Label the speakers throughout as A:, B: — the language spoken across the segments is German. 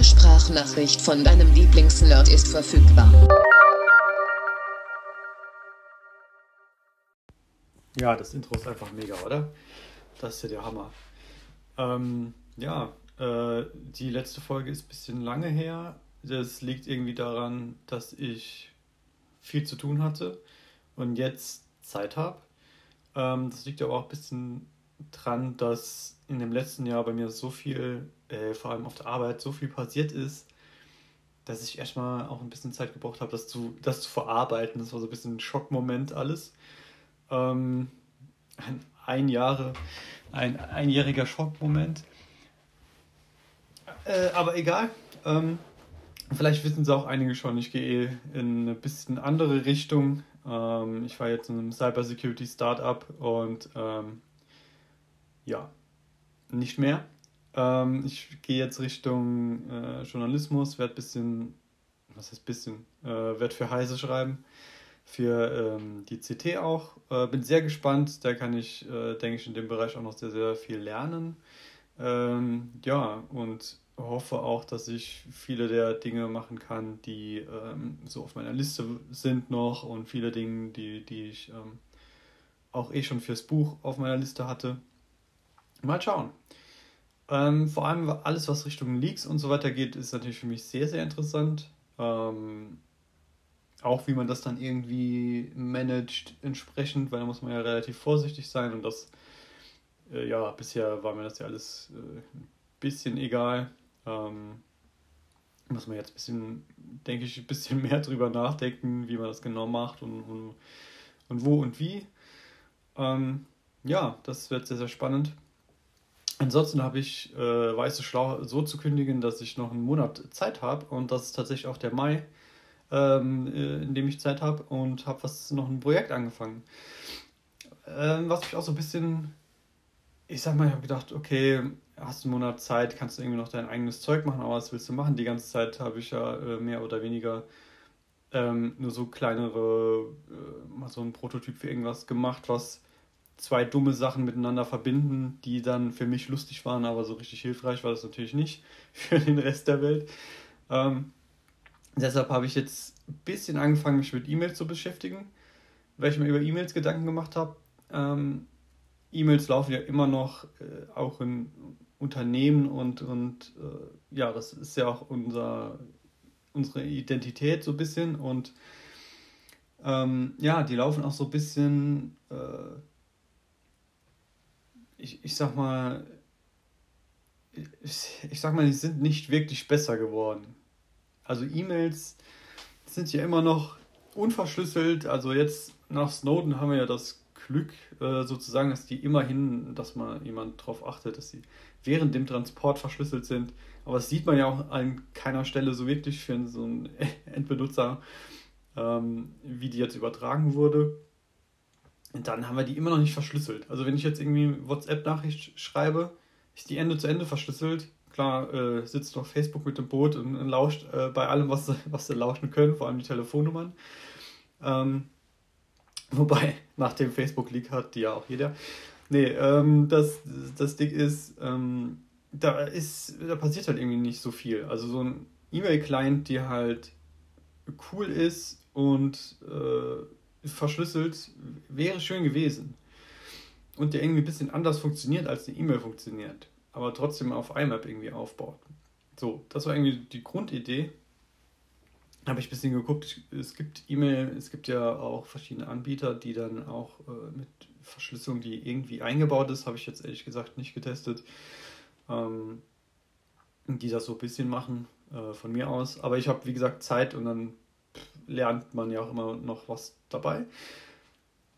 A: Neue Sprachnachricht von deinem Lieblingsnerd ist verfügbar.
B: Ja, das Intro ist einfach mega, oder? Das ist ja der Hammer. Ähm, ja, äh, die letzte Folge ist ein bisschen lange her. Das liegt irgendwie daran, dass ich viel zu tun hatte und jetzt Zeit habe. Ähm, das liegt aber auch ein bisschen dran, dass in dem letzten Jahr bei mir so viel, äh, vor allem auf der Arbeit, so viel passiert ist, dass ich erstmal auch ein bisschen Zeit gebraucht habe, das zu, das zu verarbeiten. Das war so ein bisschen ein Schockmoment alles. Ähm, ein, ein, Jahre, ein einjähriger Schockmoment. Äh, aber egal. Ähm, vielleicht wissen es auch einige schon, ich gehe in eine bisschen andere Richtung. Ähm, ich war jetzt in einem Cybersecurity Startup und ähm, ja, nicht mehr. Ähm, ich gehe jetzt Richtung äh, Journalismus, werde bisschen, was heißt bisschen, äh, werde für Heise schreiben, für ähm, die CT auch. Äh, bin sehr gespannt, da kann ich, äh, denke ich, in dem Bereich auch noch sehr, sehr viel lernen. Ähm, ja, und hoffe auch, dass ich viele der Dinge machen kann, die ähm, so auf meiner Liste sind noch und viele Dinge, die, die ich ähm, auch eh schon fürs Buch auf meiner Liste hatte. Mal schauen. Ähm, vor allem alles, was Richtung Leaks und so weiter geht, ist natürlich für mich sehr, sehr interessant. Ähm, auch wie man das dann irgendwie managt entsprechend, weil da muss man ja relativ vorsichtig sein und das, äh, ja, bisher war mir das ja alles äh, ein bisschen egal. Ähm, muss man jetzt ein bisschen, denke ich, ein bisschen mehr drüber nachdenken, wie man das genau macht und, und, und wo und wie. Ähm, ja, das wird sehr, sehr spannend. Ansonsten habe ich äh, weiße Schlau so zu kündigen, dass ich noch einen Monat Zeit habe und das ist tatsächlich auch der Mai, ähm, äh, in dem ich Zeit habe und habe was noch ein Projekt angefangen. Ähm, was mich auch so ein bisschen, ich sag mal, ich habe gedacht, okay, hast einen Monat Zeit, kannst du irgendwie noch dein eigenes Zeug machen, aber was willst du machen? Die ganze Zeit habe ich ja äh, mehr oder weniger ähm, nur so kleinere, äh, mal so ein Prototyp für irgendwas gemacht, was zwei dumme Sachen miteinander verbinden, die dann für mich lustig waren, aber so richtig hilfreich war das natürlich nicht für den Rest der Welt. Ähm, deshalb habe ich jetzt ein bisschen angefangen, mich mit E-Mails zu beschäftigen, weil ich mir über E-Mails Gedanken gemacht habe. Ähm, E-Mails laufen ja immer noch äh, auch in Unternehmen und, und äh, ja, das ist ja auch unser, unsere Identität so ein bisschen und ähm, ja, die laufen auch so ein bisschen äh, ich, ich sag mal, ich, ich sag mal, die sind nicht wirklich besser geworden. Also E-Mails sind ja immer noch unverschlüsselt. Also jetzt nach Snowden haben wir ja das Glück äh, sozusagen, dass die immerhin, dass man jemand darauf achtet, dass sie während dem Transport verschlüsselt sind. Aber das sieht man ja auch an keiner Stelle so wirklich für so einen Endbenutzer, ähm, wie die jetzt übertragen wurde. Dann haben wir die immer noch nicht verschlüsselt. Also wenn ich jetzt irgendwie WhatsApp-Nachricht schreibe, ist die Ende zu Ende verschlüsselt. Klar, äh, sitzt noch Facebook mit dem Boot und, und lauscht äh, bei allem, was sie, was sie lauschen können, vor allem die Telefonnummern. Ähm, wobei, nach dem Facebook-Leak hat die ja auch jeder. Nee, ähm, das, das Ding ist, ähm, da ist, da passiert halt irgendwie nicht so viel. Also so ein E-Mail-Client, die halt cool ist und äh, verschlüsselt, wäre schön gewesen. Und der irgendwie ein bisschen anders funktioniert, als eine E-Mail funktioniert. Aber trotzdem auf IMAP irgendwie aufbaut. So, das war irgendwie die Grundidee. Habe ich ein bisschen geguckt. Es gibt E-Mail, es gibt ja auch verschiedene Anbieter, die dann auch äh, mit Verschlüsselung, die irgendwie eingebaut ist, habe ich jetzt ehrlich gesagt nicht getestet. Ähm, die das so ein bisschen machen äh, von mir aus. Aber ich habe, wie gesagt, Zeit und dann lernt man ja auch immer noch was dabei.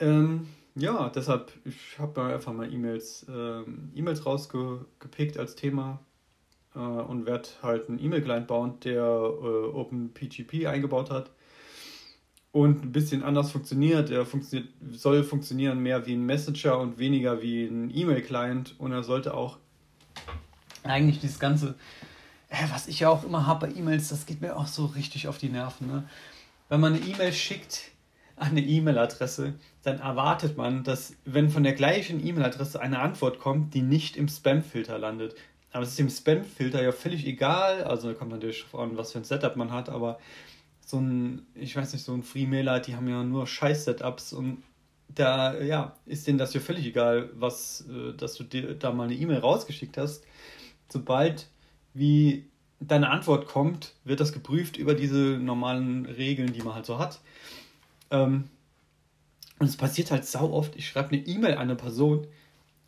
B: Ähm, ja, deshalb, ich habe mir einfach mal E-Mails ähm, E-Mails rausgepickt als Thema äh, und werde halt einen E-Mail-Client bauen, der äh, OpenPGP eingebaut hat und ein bisschen anders funktioniert. Er funktioniert, soll funktionieren mehr wie ein Messenger und weniger wie ein E-Mail-Client und er sollte auch eigentlich dieses ganze, äh, was ich ja auch immer habe bei E-Mails, das geht mir auch so richtig auf die Nerven. Ne? Wenn man eine E-Mail schickt an eine E-Mail-Adresse, dann erwartet man, dass wenn von der gleichen E-Mail-Adresse eine Antwort kommt, die nicht im Spam-Filter landet. aber es ist dem Spam-Filter ja völlig egal. Also kommt natürlich an, was für ein Setup man hat, aber so ein, ich weiß nicht, so ein Free-Mailer, die haben ja nur Scheiß-Setups und da, ja, ist denen das ja völlig egal, was, äh, dass du dir da mal eine E-Mail rausgeschickt hast. Sobald wie deine Antwort kommt, wird das geprüft über diese normalen Regeln, die man halt so hat. Ähm, und es passiert halt sau oft, ich schreibe eine E-Mail an eine Person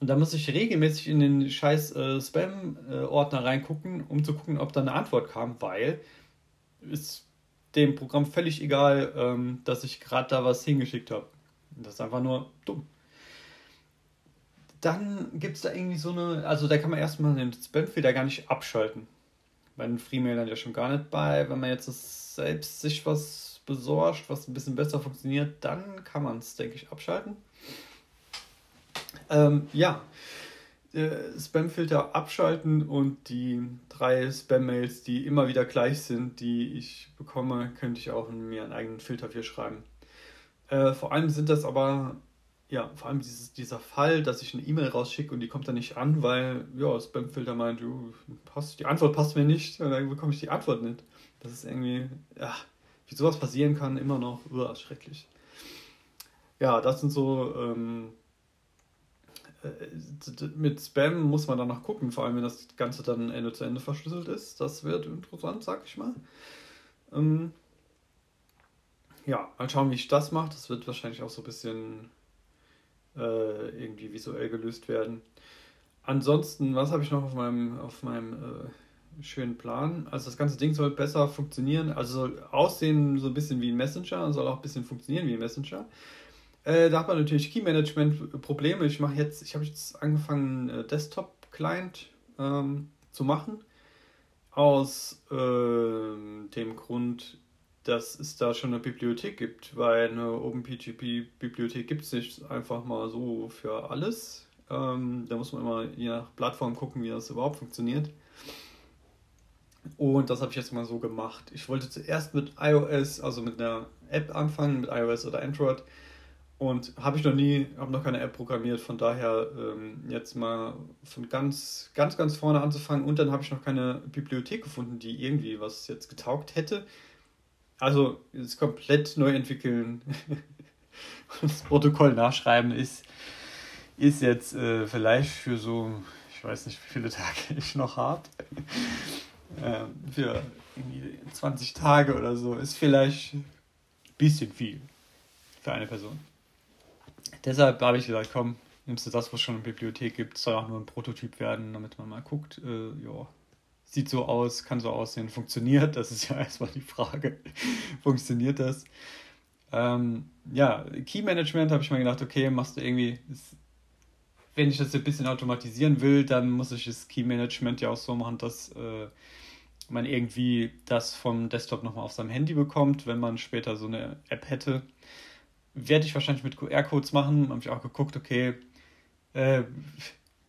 B: und da muss ich regelmäßig in den scheiß äh, Spam-Ordner reingucken, um zu gucken, ob da eine Antwort kam, weil ist dem Programm völlig egal, ähm, dass ich gerade da was hingeschickt habe. Das ist einfach nur dumm. Dann gibt es da irgendwie so eine, also da kann man erstmal den Spam-Filter gar nicht abschalten. Bei den Freemailern ja schon gar nicht bei. Wenn man jetzt selbst sich was besorgt, was ein bisschen besser funktioniert, dann kann man es, denke ich, abschalten. Ähm, ja, äh, Spamfilter abschalten und die drei Spam-Mails, die immer wieder gleich sind, die ich bekomme, könnte ich auch in mir einen eigenen Filter für schreiben. Äh, vor allem sind das aber, ja, vor allem dieses, dieser Fall, dass ich eine E-Mail rausschicke und die kommt dann nicht an, weil, ja, Spamfilter meint, du, passt, die Antwort passt mir nicht und dann bekomme ich die Antwort nicht. Das ist irgendwie, ja, wie sowas passieren kann, immer noch uah, schrecklich. Ja, das sind so ähm, äh, mit Spam muss man dann noch gucken, vor allem wenn das Ganze dann Ende zu Ende verschlüsselt ist. Das wird interessant, sag ich mal. Ähm, ja, mal schauen, wie ich das mache. Das wird wahrscheinlich auch so ein bisschen äh, irgendwie visuell gelöst werden. Ansonsten, was habe ich noch auf meinem, auf meinem äh, schönen Plan? Also das ganze Ding soll besser funktionieren, also soll aussehen so ein bisschen wie ein Messenger, soll auch ein bisschen funktionieren wie ein Messenger. Äh, da hat man natürlich Key-Management-Probleme. Ich mache jetzt, ich habe jetzt angefangen, äh, Desktop-Client ähm, zu machen. Aus äh, dem Grund, dass es da schon eine Bibliothek gibt, weil eine OpenPGP-Bibliothek gibt es nicht einfach mal so für alles. Ähm, da muss man immer je nach Plattform gucken, wie das überhaupt funktioniert. Und das habe ich jetzt mal so gemacht. Ich wollte zuerst mit iOS, also mit einer App anfangen, mit iOS oder Android. Und habe ich noch nie, habe noch keine App programmiert, von daher ähm, jetzt mal von ganz, ganz, ganz vorne anzufangen. Und dann habe ich noch keine Bibliothek gefunden, die irgendwie was jetzt getaugt hätte. Also es komplett neu entwickeln das Protokoll nachschreiben ist, ist jetzt äh, vielleicht für so, ich weiß nicht, wie viele Tage ich noch habe. äh, für 20 Tage oder so ist vielleicht ein bisschen viel für eine Person. Deshalb habe ich gesagt, komm, nimmst du das, was schon in der Bibliothek gibt, soll auch nur ein Prototyp werden, damit man mal guckt, äh, ja, sieht so aus, kann so aussehen, funktioniert, das ist ja erstmal die Frage, funktioniert das? Ähm, ja, Key Management habe ich mir gedacht, okay, machst du irgendwie, wenn ich das ein bisschen automatisieren will, dann muss ich das Key Management ja auch so machen, dass äh, man irgendwie das vom Desktop nochmal auf seinem Handy bekommt, wenn man später so eine App hätte werde ich wahrscheinlich mit QR-Codes machen. Habe ich auch geguckt, okay, äh,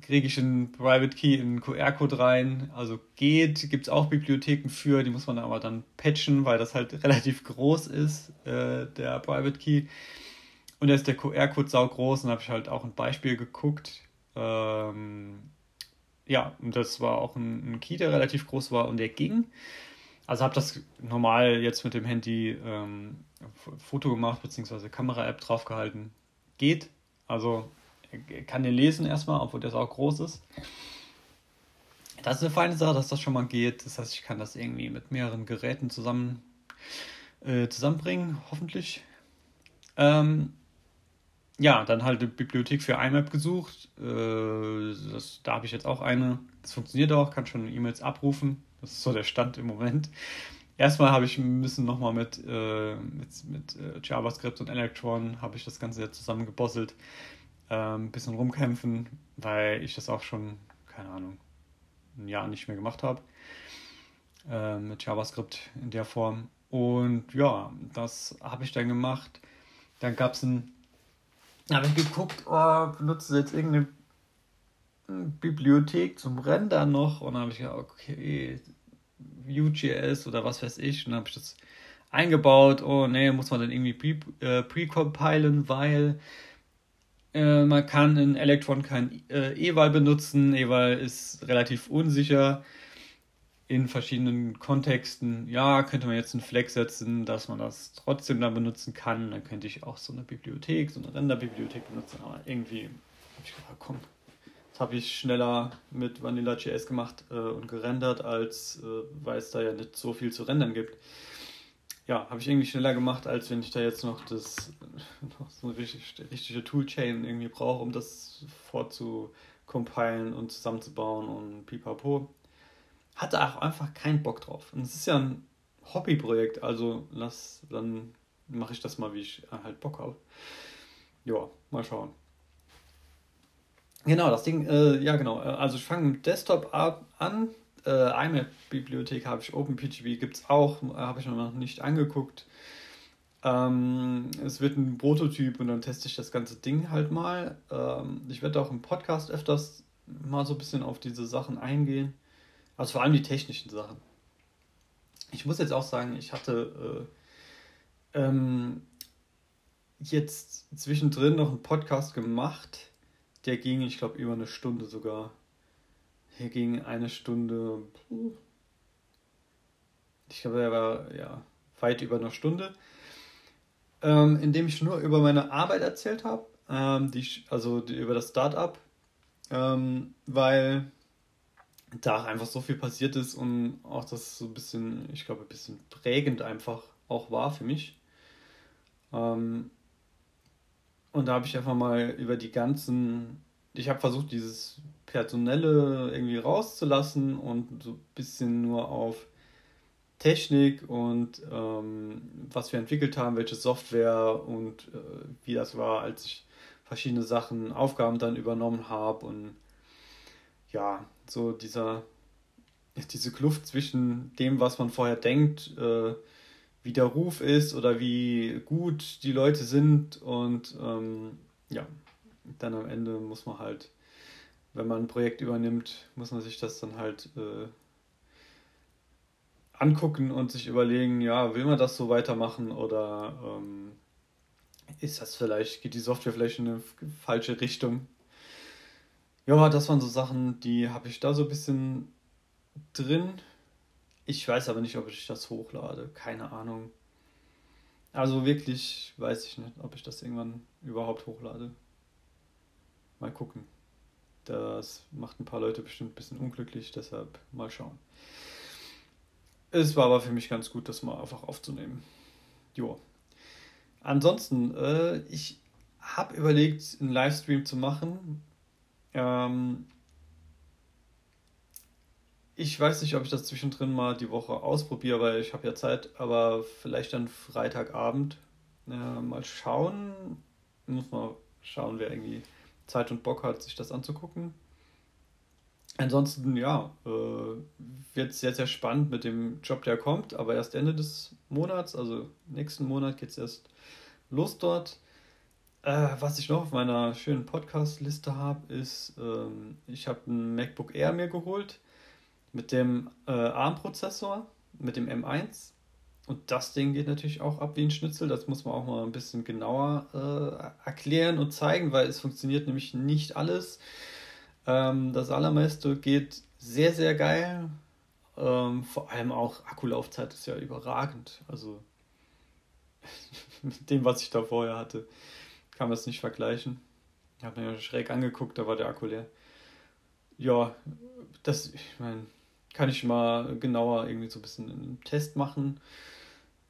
B: kriege ich einen Private Key in einen QR-Code rein. Also geht, gibt es auch Bibliotheken für, die muss man aber dann patchen, weil das halt relativ groß ist, äh, der Private Key. Und da ist der QR-Code sau groß und habe ich halt auch ein Beispiel geguckt. Ähm, ja, und das war auch ein, ein Key, der relativ groß war und der ging. Also habe das normal jetzt mit dem Handy ähm, Foto gemacht, beziehungsweise Kamera-App draufgehalten. Geht. Also kann den lesen erstmal, obwohl der auch groß ist. Das ist eine feine Sache, dass das schon mal geht. Das heißt, ich kann das irgendwie mit mehreren Geräten zusammen äh, zusammenbringen, hoffentlich. Ähm, ja, dann halt eine Bibliothek für IMAP gesucht. Äh, das, da habe ich jetzt auch eine. Das funktioniert auch, kann schon E-Mails abrufen. Das ist so der Stand im Moment. Erstmal habe ich müssen nochmal mit, äh, mit, mit äh, JavaScript und Electron habe ich das Ganze jetzt zusammengebosselt. Ein ähm, bisschen rumkämpfen, weil ich das auch schon, keine Ahnung, ein Jahr nicht mehr gemacht habe. Äh, mit JavaScript in der Form. Und ja, das habe ich dann gemacht. Dann gab es ein. habe ich geguckt, oh, benutze jetzt irgendeine Bibliothek zum Rendern noch. Und dann habe ich gedacht, okay, Vue.js oder was weiß ich. Und dann habe ich das eingebaut. Oh nee, muss man dann irgendwie pre-compilen, äh, weil Äh, man kann in Electron kein äh, Eval benutzen. Eval ist relativ unsicher in verschiedenen Kontexten. Ja, könnte man jetzt einen Flex setzen, dass man das trotzdem dann benutzen kann. Dann könnte ich auch so eine Bibliothek, so eine Renderbibliothek benutzen. Aber irgendwie habe ich gedacht, komm, das habe ich schneller mit Vanilla.js gemacht äh, und gerendert, als äh, weil es da ja nicht so viel zu rendern gibt ja, habe ich irgendwie schneller gemacht, als wenn ich da jetzt noch das noch so eine richtig, richtige Toolchain irgendwie brauche, um das vorzukompilen und zusammenzubauen und pipapo. Hatte auch einfach keinen Bock drauf. Und es ist ja ein Hobbyprojekt, also lass, dann mache ich das mal, wie ich halt Bock habe. Ja, mal schauen. Genau, das Ding, äh, ja genau, äh, also ich fange mit Desktop an, äh, IMAP-Bibliothek habe ich, OpenPGP gibt es auch, habe ich noch nicht angeguckt. Ähm, es wird ein Prototyp und dann teste ich das ganze Ding halt mal. Ähm, ich werde auch im Podcast öfters mal so ein bisschen auf diese Sachen eingehen. Also vor allem die technischen Sachen. Ich muss jetzt auch sagen, ich hatte äh, ähm, jetzt zwischendrin noch einen Podcast gemacht. Der ging, ich glaube, über eine Stunde sogar. Hier ging eine Stunde. Ich glaube, er war ja weit über eine Stunde, ähm, in dem ich nur über meine Arbeit erzählt habe, ähm, die, also die, über das Startup, ähm, weil da einfach so viel passiert ist und auch das so ein bisschen, ich glaube, ein bisschen prägend einfach auch war für mich. Ähm, und da habe ich einfach mal über die ganzen ich habe versucht, dieses Personelle irgendwie rauszulassen und so ein bisschen nur auf Technik und ähm, was wir entwickelt haben, welche Software und äh, wie das war, als ich verschiedene Sachen, Aufgaben dann übernommen habe und ja, so dieser, diese Kluft zwischen dem, was man vorher denkt, äh, wie der Ruf ist oder wie gut die Leute sind und ähm, ja, dann am Ende muss man halt, wenn man ein Projekt übernimmt, muss man sich das dann halt äh, angucken und sich überlegen, ja, will man das so weitermachen oder ähm, ist das vielleicht, geht die Software vielleicht in eine falsche Richtung? Ja, das waren so Sachen, die habe ich da so ein bisschen drin. Ich weiß aber nicht, ob ich das hochlade. Keine Ahnung. Also wirklich weiß ich nicht, ob ich das irgendwann überhaupt hochlade. Mal gucken. Das macht ein paar Leute bestimmt ein bisschen unglücklich, deshalb mal schauen. Es war aber für mich ganz gut, das mal einfach aufzunehmen. Jo. Ansonsten, äh, ich habe überlegt, einen Livestream zu machen. Ähm, ich weiß nicht, ob ich das zwischendrin mal die Woche ausprobiere, weil ich habe ja Zeit, aber vielleicht dann Freitagabend. Äh, mal schauen. Muss mal schauen, wer irgendwie Zeit und Bock hat, sich das anzugucken. Ansonsten, ja, äh, wird es sehr, sehr spannend mit dem Job, der kommt, aber erst Ende des Monats, also nächsten Monat geht es erst los dort. Äh, was ich noch auf meiner schönen Podcast-Liste habe, ist, ähm, ich habe ein MacBook Air mir geholt mit dem äh, ARM-Prozessor, mit dem M1 und das Ding geht natürlich auch ab wie ein Schnitzel. Das muss man auch mal ein bisschen genauer äh, erklären und zeigen, weil es funktioniert nämlich nicht alles. Ähm, das allermeiste geht sehr, sehr geil. Ähm, vor allem auch Akkulaufzeit ist ja überragend. Also mit dem, was ich da vorher hatte, kann man es nicht vergleichen. Ich habe mir ja schräg angeguckt, da war der Akku leer. Ja, das, ich meine, kann ich mal genauer irgendwie so ein bisschen einen Test machen.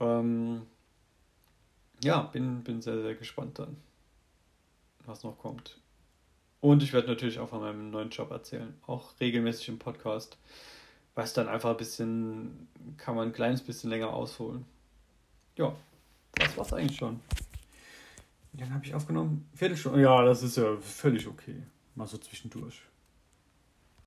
B: Ähm, ja, bin, bin sehr, sehr gespannt dann, was noch kommt. Und ich werde natürlich auch von meinem neuen Job erzählen, auch regelmäßig im Podcast, weil es dann einfach ein bisschen, kann man ein kleines bisschen länger ausholen. Ja, das war's eigentlich schon. Wie lange habe ich aufgenommen? Viertelstunde? Ja, das ist ja völlig okay. Mal so zwischendurch.